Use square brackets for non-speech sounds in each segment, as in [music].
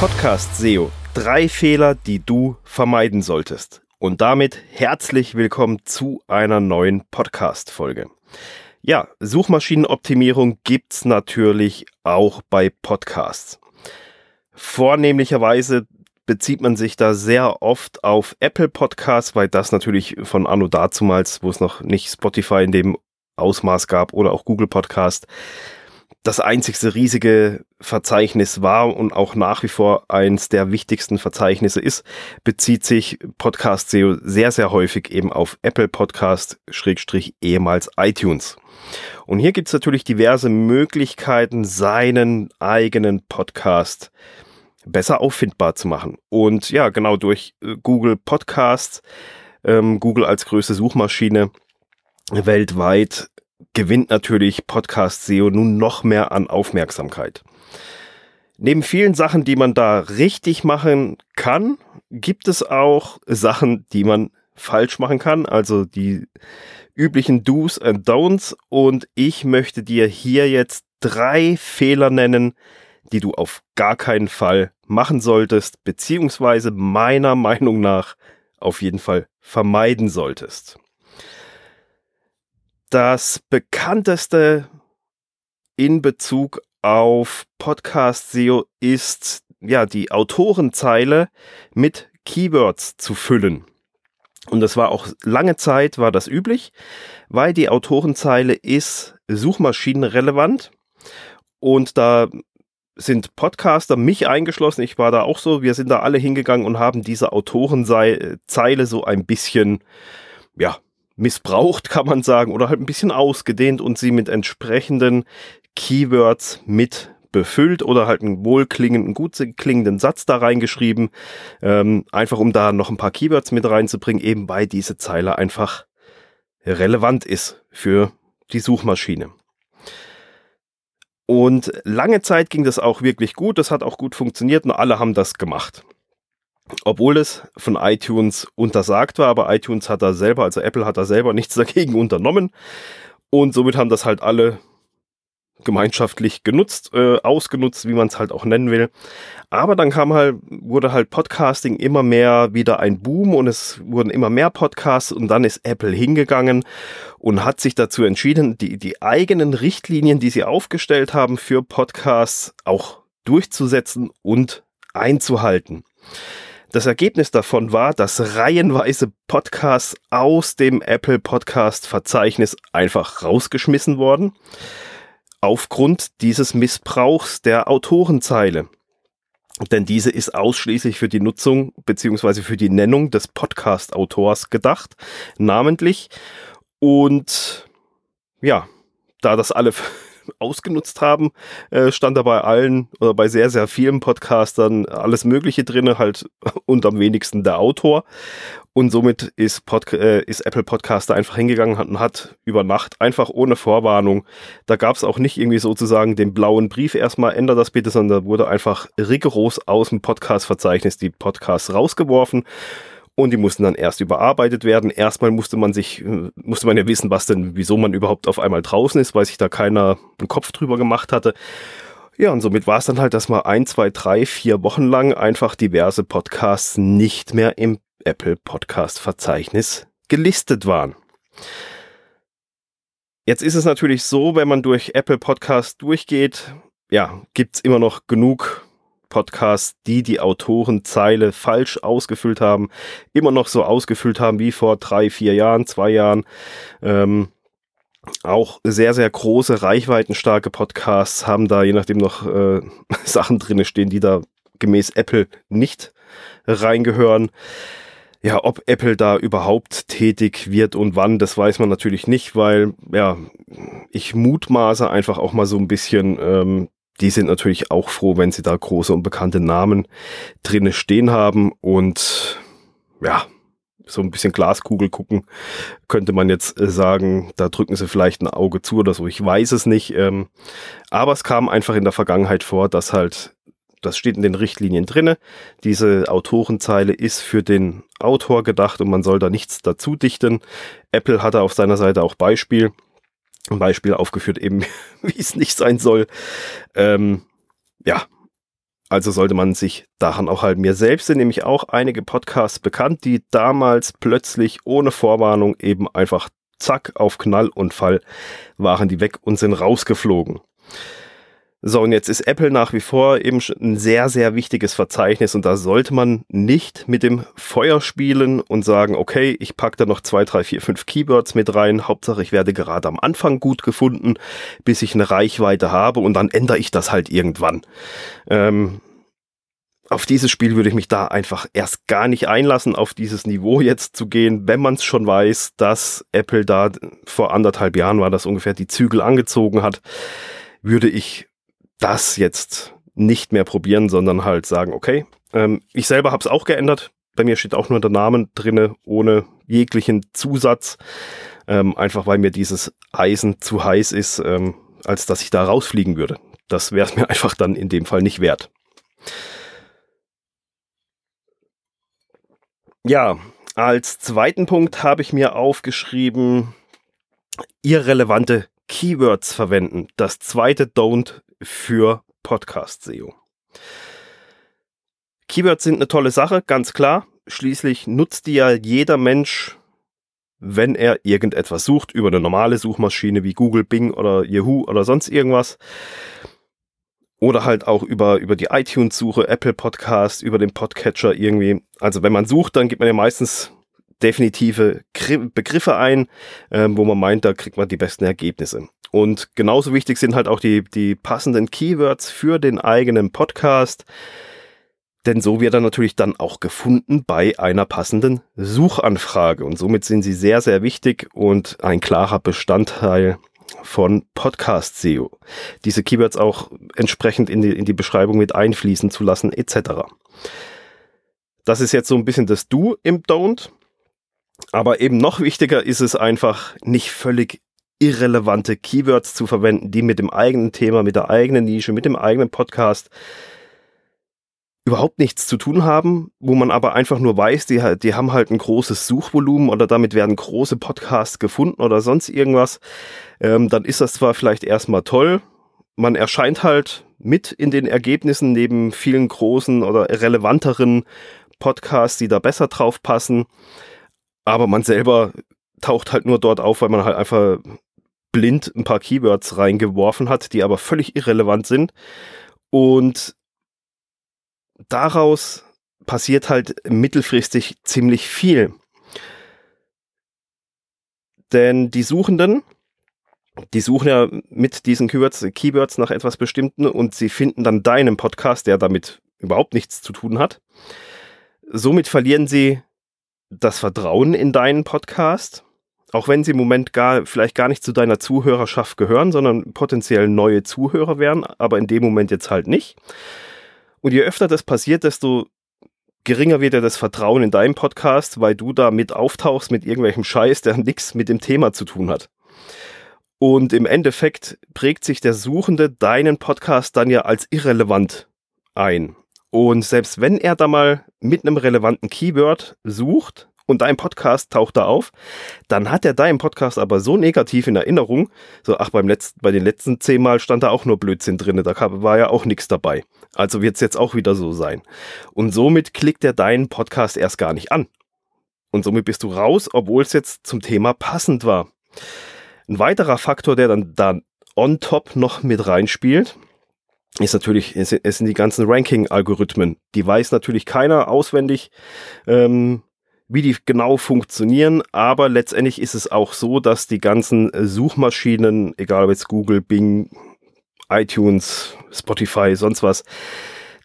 Podcast SEO. Drei Fehler, die du vermeiden solltest. Und damit herzlich willkommen zu einer neuen Podcast-Folge. Ja, Suchmaschinenoptimierung gibt's natürlich auch bei Podcasts. Vornehmlicherweise bezieht man sich da sehr oft auf Apple Podcasts, weil das natürlich von Anno dazumals, wo es noch nicht Spotify in dem Ausmaß gab oder auch Google Podcast, das einzigste riesige Verzeichnis war und auch nach wie vor eins der wichtigsten Verzeichnisse ist, bezieht sich Podcast SEO sehr, sehr häufig eben auf Apple Podcast, Schrägstrich ehemals iTunes. Und hier gibt es natürlich diverse Möglichkeiten, seinen eigenen Podcast besser auffindbar zu machen. Und ja, genau durch äh, Google Podcasts, ähm, Google als größte Suchmaschine weltweit gewinnt natürlich Podcast SEO nun noch mehr an Aufmerksamkeit. Neben vielen Sachen, die man da richtig machen kann, gibt es auch Sachen, die man falsch machen kann, also die üblichen Do's and Don'ts. Und ich möchte dir hier jetzt drei Fehler nennen, die du auf gar keinen Fall machen solltest, beziehungsweise meiner Meinung nach auf jeden Fall vermeiden solltest. Das bekannteste in Bezug auf Podcast SEO ist ja die Autorenzeile mit Keywords zu füllen. Und das war auch lange Zeit war das üblich, weil die Autorenzeile ist suchmaschinenrelevant. Und da sind Podcaster, mich eingeschlossen, ich war da auch so, wir sind da alle hingegangen und haben diese Autorenzeile so ein bisschen, ja, missbraucht, kann man sagen, oder halt ein bisschen ausgedehnt und sie mit entsprechenden Keywords mit befüllt oder halt einen wohlklingenden, gut klingenden Satz da reingeschrieben, ähm, einfach um da noch ein paar Keywords mit reinzubringen, eben weil diese Zeile einfach relevant ist für die Suchmaschine. Und lange Zeit ging das auch wirklich gut, das hat auch gut funktioniert und alle haben das gemacht. Obwohl es von iTunes untersagt war, aber iTunes hat da selber, also Apple hat da selber nichts [laughs] dagegen unternommen. Und somit haben das halt alle gemeinschaftlich genutzt, äh, ausgenutzt, wie man es halt auch nennen will. Aber dann kam halt, wurde halt Podcasting immer mehr wieder ein Boom und es wurden immer mehr Podcasts und dann ist Apple hingegangen und hat sich dazu entschieden, die, die eigenen Richtlinien, die sie aufgestellt haben für Podcasts auch durchzusetzen und einzuhalten. Das Ergebnis davon war, dass reihenweise Podcasts aus dem Apple Podcast Verzeichnis einfach rausgeschmissen wurden aufgrund dieses Missbrauchs der Autorenzeile. Denn diese ist ausschließlich für die Nutzung beziehungsweise für die Nennung des Podcast-Autors gedacht, namentlich. Und ja, da das alle ausgenutzt haben, äh, stand da bei allen oder bei sehr, sehr vielen Podcastern alles Mögliche drin, halt [laughs] und am wenigsten der Autor. Und somit ist, Pod äh, ist Apple Podcaster einfach hingegangen und hat über Nacht einfach ohne Vorwarnung, da gab es auch nicht irgendwie sozusagen den blauen Brief erstmal, ändert das bitte, sondern da wurde einfach rigoros aus dem Podcast-Verzeichnis die Podcasts rausgeworfen und die mussten dann erst überarbeitet werden. Erstmal musste man sich, musste man ja wissen, was denn, wieso man überhaupt auf einmal draußen ist, weil sich da keiner einen Kopf drüber gemacht hatte. Ja, und somit war es dann halt, dass mal ein, zwei, drei, vier Wochen lang einfach diverse Podcasts nicht mehr im Apple Podcast Verzeichnis gelistet waren. Jetzt ist es natürlich so, wenn man durch Apple Podcast durchgeht, ja, gibt's immer noch genug Podcasts, die die Autorenzeile falsch ausgefüllt haben, immer noch so ausgefüllt haben wie vor drei, vier Jahren, zwei Jahren. Ähm, auch sehr, sehr große, reichweitenstarke Podcasts haben da je nachdem noch äh, [laughs] Sachen drinne stehen, die da gemäß Apple nicht reingehören. Ja, ob Apple da überhaupt tätig wird und wann, das weiß man natürlich nicht, weil ja, ich mutmaße einfach auch mal so ein bisschen, ähm, die sind natürlich auch froh, wenn sie da große und bekannte Namen drinne stehen haben und ja, so ein bisschen Glaskugel gucken, könnte man jetzt äh, sagen, da drücken sie vielleicht ein Auge zu oder so, ich weiß es nicht. Ähm, aber es kam einfach in der Vergangenheit vor, dass halt, das steht in den Richtlinien drinne, diese Autorenzeile ist für den Autor gedacht und man soll da nichts dazu dichten. Apple hatte auf seiner Seite auch Beispiel, ein Beispiel aufgeführt, eben [laughs] wie es nicht sein soll. Ähm, ja, Also sollte man sich daran auch halten. Mir selbst sind nämlich auch einige Podcasts bekannt, die damals plötzlich ohne Vorwarnung eben einfach zack auf Knall und Fall waren die weg und sind rausgeflogen. So, und jetzt ist Apple nach wie vor eben ein sehr, sehr wichtiges Verzeichnis und da sollte man nicht mit dem Feuer spielen und sagen, okay, ich packe da noch zwei, drei, vier, fünf Keywords mit rein. Hauptsache, ich werde gerade am Anfang gut gefunden, bis ich eine Reichweite habe und dann ändere ich das halt irgendwann. Ähm, auf dieses Spiel würde ich mich da einfach erst gar nicht einlassen, auf dieses Niveau jetzt zu gehen, wenn man es schon weiß, dass Apple da vor anderthalb Jahren war das ungefähr die Zügel angezogen hat, würde ich das jetzt nicht mehr probieren, sondern halt sagen, okay, ähm, ich selber habe es auch geändert. Bei mir steht auch nur der Name drinne, ohne jeglichen Zusatz. Ähm, einfach weil mir dieses Eisen zu heiß ist, ähm, als dass ich da rausfliegen würde. Das wäre es mir [laughs] einfach dann in dem Fall nicht wert. Ja, als zweiten Punkt habe ich mir aufgeschrieben, irrelevante Keywords verwenden. Das zweite Don't für Podcast-SEO. Keywords sind eine tolle Sache, ganz klar. Schließlich nutzt die ja jeder Mensch, wenn er irgendetwas sucht, über eine normale Suchmaschine wie Google, Bing oder Yahoo oder sonst irgendwas. Oder halt auch über, über die iTunes-Suche, Apple Podcast, über den Podcatcher irgendwie. Also wenn man sucht, dann gibt man ja meistens definitive Begriffe ein, äh, wo man meint, da kriegt man die besten Ergebnisse. Und genauso wichtig sind halt auch die, die passenden Keywords für den eigenen Podcast. Denn so wird er natürlich dann auch gefunden bei einer passenden Suchanfrage. Und somit sind sie sehr, sehr wichtig und ein klarer Bestandteil von Podcast SEO. Diese Keywords auch entsprechend in die, in die Beschreibung mit einfließen zu lassen, etc. Das ist jetzt so ein bisschen das Do im Don't. Aber eben noch wichtiger ist es einfach, nicht völlig irrelevante Keywords zu verwenden, die mit dem eigenen Thema, mit der eigenen Nische, mit dem eigenen Podcast überhaupt nichts zu tun haben, wo man aber einfach nur weiß, die, die haben halt ein großes Suchvolumen oder damit werden große Podcasts gefunden oder sonst irgendwas, ähm, dann ist das zwar vielleicht erstmal toll, man erscheint halt mit in den Ergebnissen neben vielen großen oder relevanteren Podcasts, die da besser drauf passen, aber man selber taucht halt nur dort auf, weil man halt einfach blind ein paar Keywords reingeworfen hat, die aber völlig irrelevant sind. Und daraus passiert halt mittelfristig ziemlich viel. Denn die Suchenden, die suchen ja mit diesen Keywords, Keywords nach etwas Bestimmten und sie finden dann deinen Podcast, der damit überhaupt nichts zu tun hat. Somit verlieren sie das Vertrauen in deinen Podcast auch wenn sie im Moment gar, vielleicht gar nicht zu deiner Zuhörerschaft gehören, sondern potenziell neue Zuhörer wären, aber in dem Moment jetzt halt nicht. Und je öfter das passiert, desto geringer wird ja das Vertrauen in deinen Podcast, weil du da mit auftauchst mit irgendwelchem Scheiß, der [laughs] nichts mit dem Thema zu tun hat. Und im Endeffekt prägt sich der Suchende deinen Podcast dann ja als irrelevant ein. Und selbst wenn er da mal mit einem relevanten Keyword sucht, und dein Podcast taucht da auf, dann hat er deinen Podcast aber so negativ in Erinnerung, so, ach, beim letzten, bei den letzten zehnmal stand da auch nur Blödsinn drin, da war ja auch nichts dabei. Also wird es jetzt auch wieder so sein. Und somit klickt er deinen Podcast erst gar nicht an. Und somit bist du raus, obwohl es jetzt zum Thema passend war. Ein weiterer Faktor, der dann, dann on top noch mit reinspielt, ist natürlich, es sind die ganzen Ranking-Algorithmen. Die weiß natürlich keiner auswendig. Ähm, wie die genau funktionieren, aber letztendlich ist es auch so, dass die ganzen Suchmaschinen, egal ob jetzt Google, Bing, iTunes, Spotify, sonst was,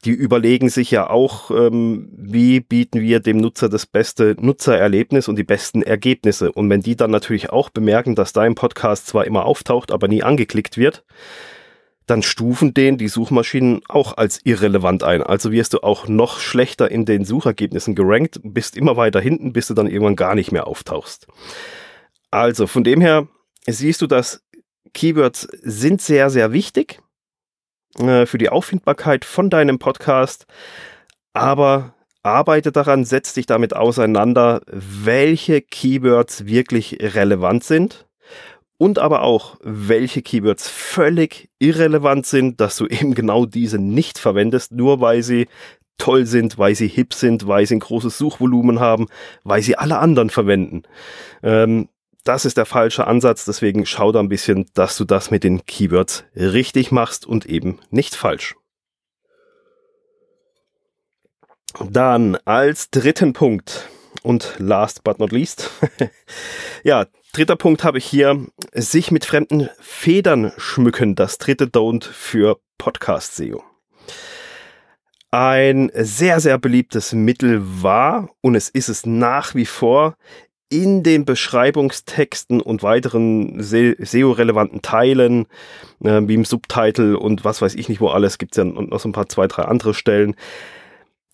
die überlegen sich ja auch, ähm, wie bieten wir dem Nutzer das beste Nutzererlebnis und die besten Ergebnisse. Und wenn die dann natürlich auch bemerken, dass dein Podcast zwar immer auftaucht, aber nie angeklickt wird, dann stufen den die Suchmaschinen auch als irrelevant ein. Also wirst du auch noch schlechter in den Suchergebnissen gerankt, bist immer weiter hinten, bis du dann irgendwann gar nicht mehr auftauchst. Also von dem her siehst du, dass Keywords sind sehr, sehr wichtig äh, für die Auffindbarkeit von deinem Podcast, aber arbeite daran, setz dich damit auseinander, welche Keywords wirklich relevant sind und aber auch, welche Keywords völlig irrelevant sind, dass du [laughs] eben genau diese nicht verwendest, nur weil sie toll sind, weil sie hip sind, weil sie ein großes Suchvolumen haben, weil sie alle anderen verwenden. Ähm, das ist der falsche Ansatz, deswegen schau da ein bisschen, dass du das mit den Keywords richtig machst und eben nicht falsch. Dann als dritten Punkt und last but not least, [laughs] ja, dritter Punkt habe ich hier, sich mit fremden Federn schmücken, das dritte Don't für Podcast SEO. Ein sehr, sehr beliebtes Mittel war und es ist es nach wie vor in den Beschreibungstexten und weiteren SEO-relevanten Teilen, äh, wie im Subtitle und was weiß ich nicht wo alles, gibt es ja noch so ein paar, zwei, drei andere Stellen,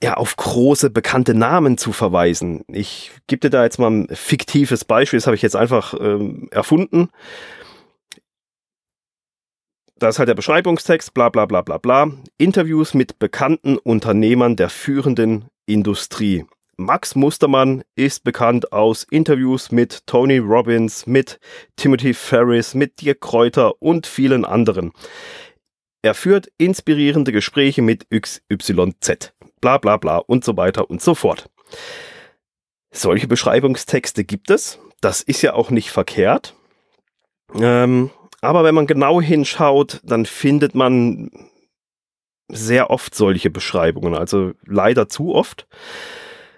ja, auf große bekannte Namen zu verweisen. Ich gebe dir da jetzt mal ein fiktives Beispiel, das habe ich jetzt einfach ähm, erfunden. Da ist halt der Beschreibungstext, bla bla bla bla bla. Interviews mit bekannten Unternehmern der führenden Industrie. Max Mustermann ist bekannt aus Interviews mit Tony Robbins, mit Timothy Ferris, mit Dirk Kräuter und vielen anderen. Er führt inspirierende Gespräche mit XYZ bla bla bla und so weiter und so fort. Solche Beschreibungstexte gibt es. Das ist ja auch nicht verkehrt. Ähm, aber wenn man genau hinschaut, dann findet man sehr oft solche Beschreibungen. Also leider zu oft.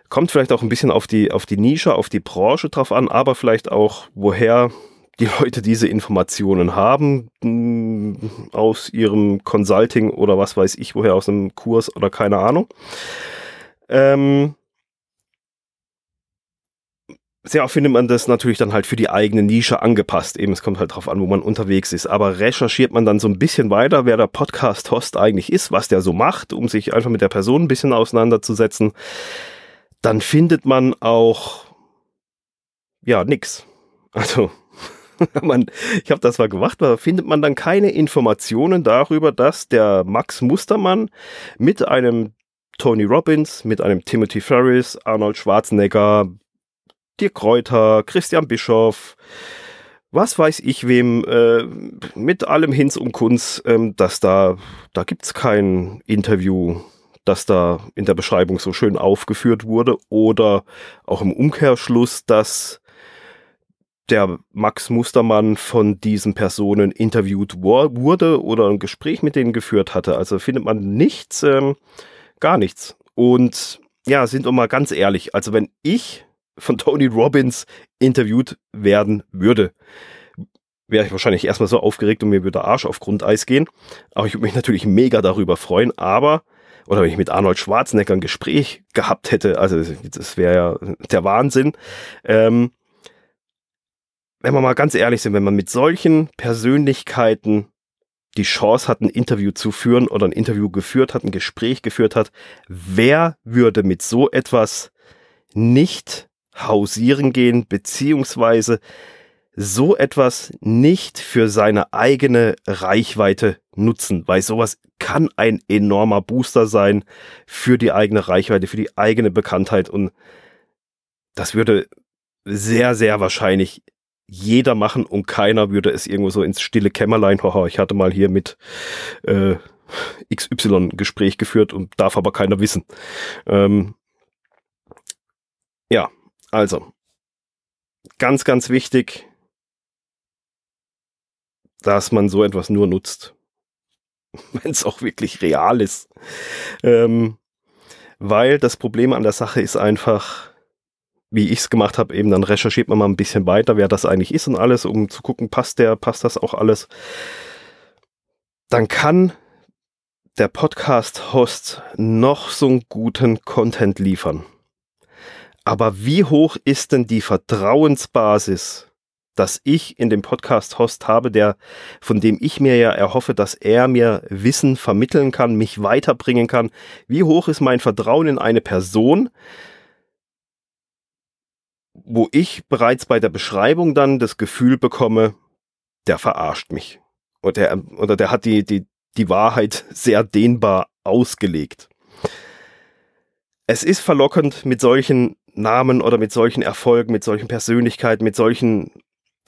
Kommt vielleicht auch ein bisschen auf die, auf die Nische, auf die Branche drauf an, aber vielleicht auch, woher die Leute diese Informationen haben hm, aus ihrem Consulting oder was weiß ich, woher aus einem Kurs oder keine Ahnung. Ähm, sehr oft findet man das natürlich dann halt für die eigene Nische angepasst. Eben, es kommt halt drauf an, wo man unterwegs ist. Aber recherchiert man dann so ein bisschen weiter, wer der Podcast-Host eigentlich ist, was der so macht, um sich einfach mit der Person ein bisschen auseinanderzusetzen, dann findet man auch, ja, nix. Also, [laughs] ich habe das mal gemacht, da findet man dann keine Informationen darüber, dass der Max Mustermann mit einem Tony Robbins, mit einem Timothy Ferris, Arnold Schwarzenegger, Dirk Kräuter, Christian Bischoff, was weiß ich wem, äh, mit allem Hinz und Kunz, ähm, dass da, da gibt's kein Interview, das da in der Beschreibung so schön aufgeführt wurde oder auch im Umkehrschluss, dass der Max Mustermann von diesen Personen interviewt wurde oder ein Gespräch mit denen geführt hatte. Also findet man nichts, ähm, gar nichts. Und ja, sind wir mal ganz ehrlich, also wenn ich von [laughs] Tony Robbins interviewt werden würde, wäre ich wahrscheinlich erstmal so aufgeregt und mir würde der Arsch auf Grundeis gehen. Aber ich würde mich natürlich mega darüber freuen. Aber, oder wenn ich mit Arnold Schwarzenegger ein Gespräch gehabt hätte, also das wäre ja der Wahnsinn. Ähm, wenn wir mal ganz ehrlich sind, wenn man mit solchen Persönlichkeiten die Chance hat, ein Interview zu führen oder ein Interview geführt hat, ein Gespräch geführt hat, wer würde mit so etwas nicht hausieren gehen, beziehungsweise so etwas nicht für seine eigene Reichweite nutzen, weil sowas kann ein enormer Booster sein für die eigene Reichweite, für die eigene Bekanntheit und das würde sehr, sehr wahrscheinlich jeder machen und keiner würde es irgendwo so ins stille Kämmerlein, haha, ich hatte mal hier mit äh, XY Gespräch geführt und darf aber keiner wissen. Ähm, ja, also, ganz, ganz wichtig, dass man so etwas nur nutzt, [laughs] wenn es auch wirklich real ist. Ähm, weil das Problem an der Sache ist einfach, wie ich es gemacht habe, eben dann recherchiert man mal ein bisschen weiter, wer das eigentlich ist und alles, um zu gucken, passt der, passt das auch alles. Dann kann der Podcast-Host noch so einen guten Content liefern. Aber wie hoch ist denn die Vertrauensbasis, dass ich in dem Podcast-Host habe, der, von dem ich mir ja erhoffe, dass er mir Wissen vermitteln kann, mich weiterbringen kann? Wie hoch ist mein Vertrauen in eine Person, wo ich bereits bei der Beschreibung dann das Gefühl bekomme, der verarscht mich. Oder der, oder der hat die, die, die Wahrheit [laughs] sehr dehnbar ausgelegt. Es ist verlockend, mit solchen Namen oder mit solchen Erfolgen, mit solchen Persönlichkeiten, mit solchen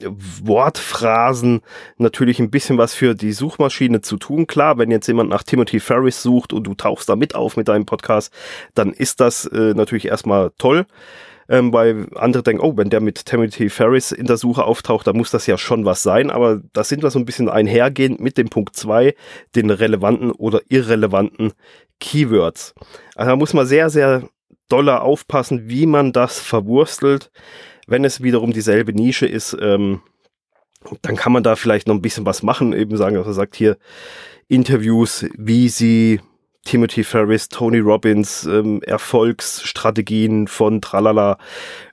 Wortphrasen natürlich ein bisschen was für die Suchmaschine zu tun. Klar, wenn jetzt jemand nach Timothy Ferris sucht und du tauchst da mit auf mit deinem Podcast, dann ist das äh, natürlich erstmal toll. Ähm, weil andere denken, oh, wenn der mit Timothy Ferris in der Suche auftaucht, dann muss das ja schon was sein. Aber da sind wir so ein bisschen einhergehend mit dem Punkt 2, den relevanten oder irrelevanten Keywords. Also da muss man sehr, sehr doller aufpassen, wie man das verwurstelt. Wenn es wiederum dieselbe Nische ist, ähm, dann kann man da vielleicht noch ein bisschen was machen, eben sagen, dass er sagt hier Interviews, wie sie Timothy Ferris, Tony Robbins, ähm, Erfolgsstrategien von Tralala,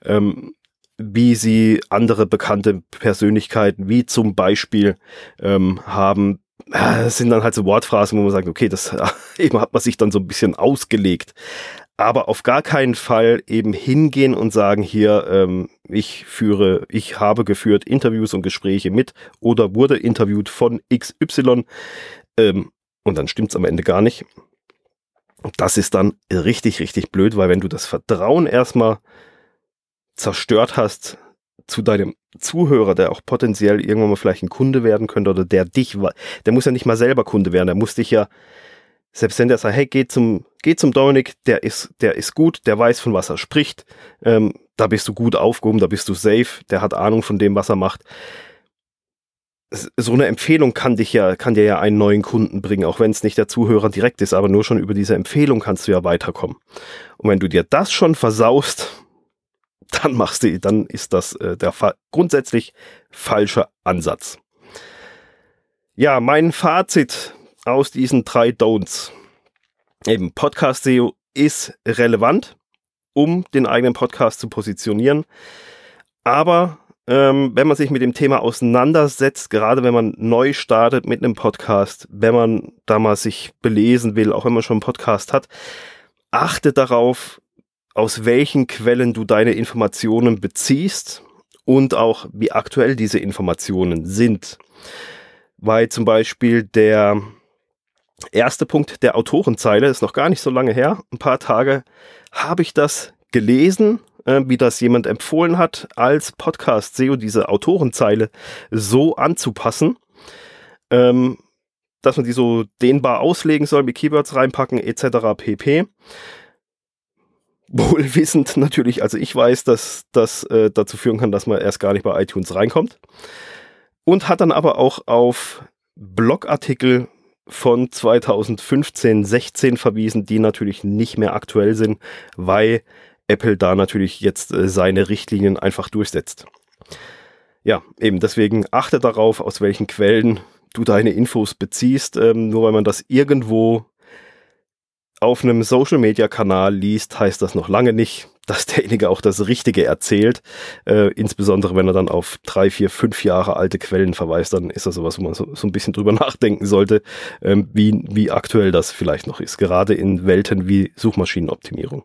ähm, wie sie andere bekannte Persönlichkeiten, wie zum Beispiel ähm, haben, das sind dann halt so Wortphrasen, wo man sagt, okay, das [laughs] eben hat man sich dann so ein bisschen ausgelegt aber auf gar keinen Fall eben hingehen und sagen, hier, ähm, ich führe, ich habe geführt Interviews und Gespräche mit oder wurde interviewt von XY ähm, und dann stimmt's am Ende gar nicht. Das ist dann richtig, richtig blöd, weil wenn du das Vertrauen erstmal zerstört hast zu deinem Zuhörer, der auch potenziell irgendwann mal vielleicht ein Kunde werden könnte oder der dich, der muss ja nicht mal selber Kunde werden, der muss dich ja selbst wenn der sagt, hey, geh zum, geh zum Dominik, der ist, der ist gut, der weiß, von was er spricht, ähm, da bist du gut aufgehoben, da bist du safe, der hat Ahnung von dem, was er macht. So eine Empfehlung kann dich ja, kann dir ja einen neuen Kunden bringen, auch wenn es nicht der Zuhörer direkt ist, aber nur schon über diese Empfehlung kannst du ja weiterkommen. Und wenn du dir das schon versaust, [laughs] dann machst du, dann ist das äh, der fa grundsätzlich falsche Ansatz. Ja, mein Fazit aus diesen drei Don'ts. Eben Podcast SEO ist relevant, um den eigenen Podcast zu positionieren. Aber ähm, wenn man sich mit dem Thema auseinandersetzt, gerade wenn man neu startet mit einem Podcast, wenn man da mal sich belesen will, auch wenn man schon einen Podcast hat, achte darauf, aus welchen Quellen du deine Informationen beziehst und auch wie aktuell diese Informationen sind. Weil zum Beispiel der Erster Punkt der Autorenzeile ist noch gar nicht so lange her. Ein paar Tage habe ich das gelesen, äh, wie das jemand empfohlen hat, als Podcast SEO diese Autorenzeile so anzupassen, ähm, dass man die so dehnbar auslegen soll, mit Keywords reinpacken etc. pp. [laughs] Wohl wissend natürlich, also ich weiß, dass das äh, dazu führen kann, dass man erst gar nicht bei iTunes reinkommt. Und hat dann aber auch auf Blogartikel von 2015, 16 verwiesen, die natürlich nicht mehr aktuell sind, weil Apple da natürlich jetzt äh, seine Richtlinien einfach durchsetzt. Ja, eben deswegen achte darauf, aus welchen Quellen du deine Infos beziehst. Ähm, nur weil man das irgendwo auf einem Social-Media-Kanal liest, heißt das noch lange nicht, [laughs] dass derjenige auch das Richtige erzählt. Äh, insbesondere wenn er dann auf drei, vier, fünf Jahre alte Quellen verweist, dann ist das sowas, wo man so, ein bisschen drüber [laughs] nachdenken sollte, ähm, wie, wie aktuell das vielleicht noch ist. Gerade in Welten wie Suchmaschinenoptimierung.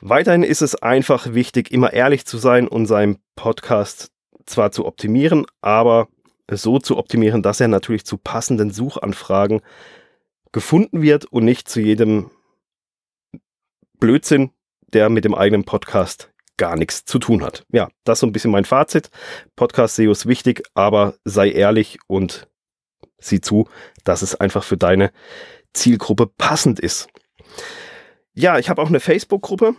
Weiterhin ist es einfach wichtig, immer ehrlich zu sein und seinen Podcast zwar zu optimieren, aber so zu optimieren, dass er natürlich zu passenden Suchanfragen gefunden wird und nicht zu jedem Blödsinn, der mit dem eigenen Podcast gar nichts zu tun hat. Ja, das ist so ein bisschen mein Fazit. Podcast SEO ist wichtig, aber sei ehrlich und sieh zu, dass es einfach für deine Zielgruppe passend ist. Ja, ich habe auch eine Facebook-Gruppe.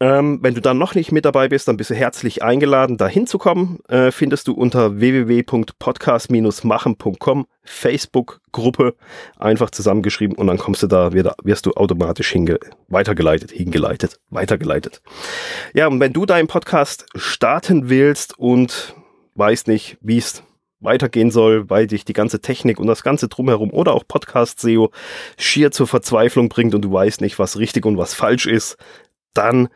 Ähm, wenn du dann noch nicht mit dabei bist, dann bist du herzlich eingeladen, da hinzukommen. Äh, findest du unter www.podcast-machen.com Facebook-Gruppe einfach zusammengeschrieben und dann kommst du da, wirst du automatisch hinge weitergeleitet, hingeleitet, weitergeleitet. Ja, und wenn du deinen Podcast starten willst und weißt nicht, wie es weitergehen soll, weil dich die ganze Technik und das ganze drumherum oder auch Podcast-SEO schier zur Verzweiflung bringt und du weißt nicht, was richtig und was falsch ist, dann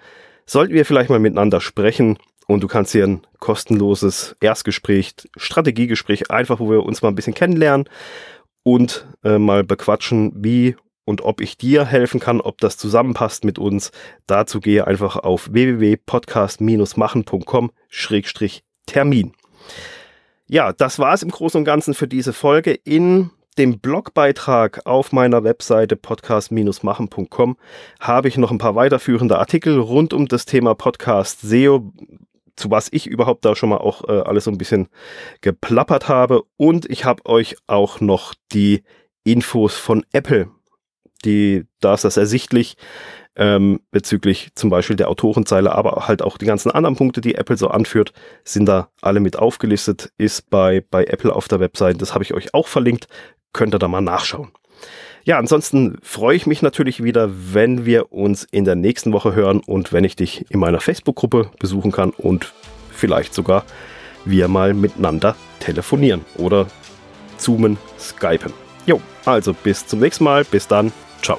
sollten wir vielleicht mal miteinander sprechen und du kannst hier ein kostenloses Erstgespräch, Strategiegespräch, einfach wo wir uns mal ein bisschen kennenlernen und äh, mal bequatschen, wie und ob ich dir helfen kann, ob das zusammenpasst mit uns. Dazu gehe einfach auf www.podcast-machen.com-termin. Ja, das war es im Großen und Ganzen für diese Folge. In dem Blogbeitrag auf meiner Webseite podcast-machen.com habe ich noch ein paar weiterführende Artikel rund um das Thema Podcast SEO. zu was ich überhaupt da schon mal auch äh, alles so ein bisschen geplappert habe. Und ich habe euch auch noch die Infos von Apple. Die, da ist das ersichtlich ähm, bezüglich zum Beispiel der Autorenzeile, aber halt auch die ganzen anderen Punkte, die Apple so anführt, sind da alle mit aufgelistet, ist bei, bei Apple auf der Website. Das habe ich euch auch verlinkt, könnt ihr da mal nachschauen. Ja, ansonsten freue ich mich natürlich wieder, wenn wir uns in der nächsten Woche hören und wenn ich dich in meiner Facebook-Gruppe besuchen kann und vielleicht sogar wir mal miteinander telefonieren oder zoomen, skypen. Jo, also bis zum nächsten Mal, bis dann, ciao.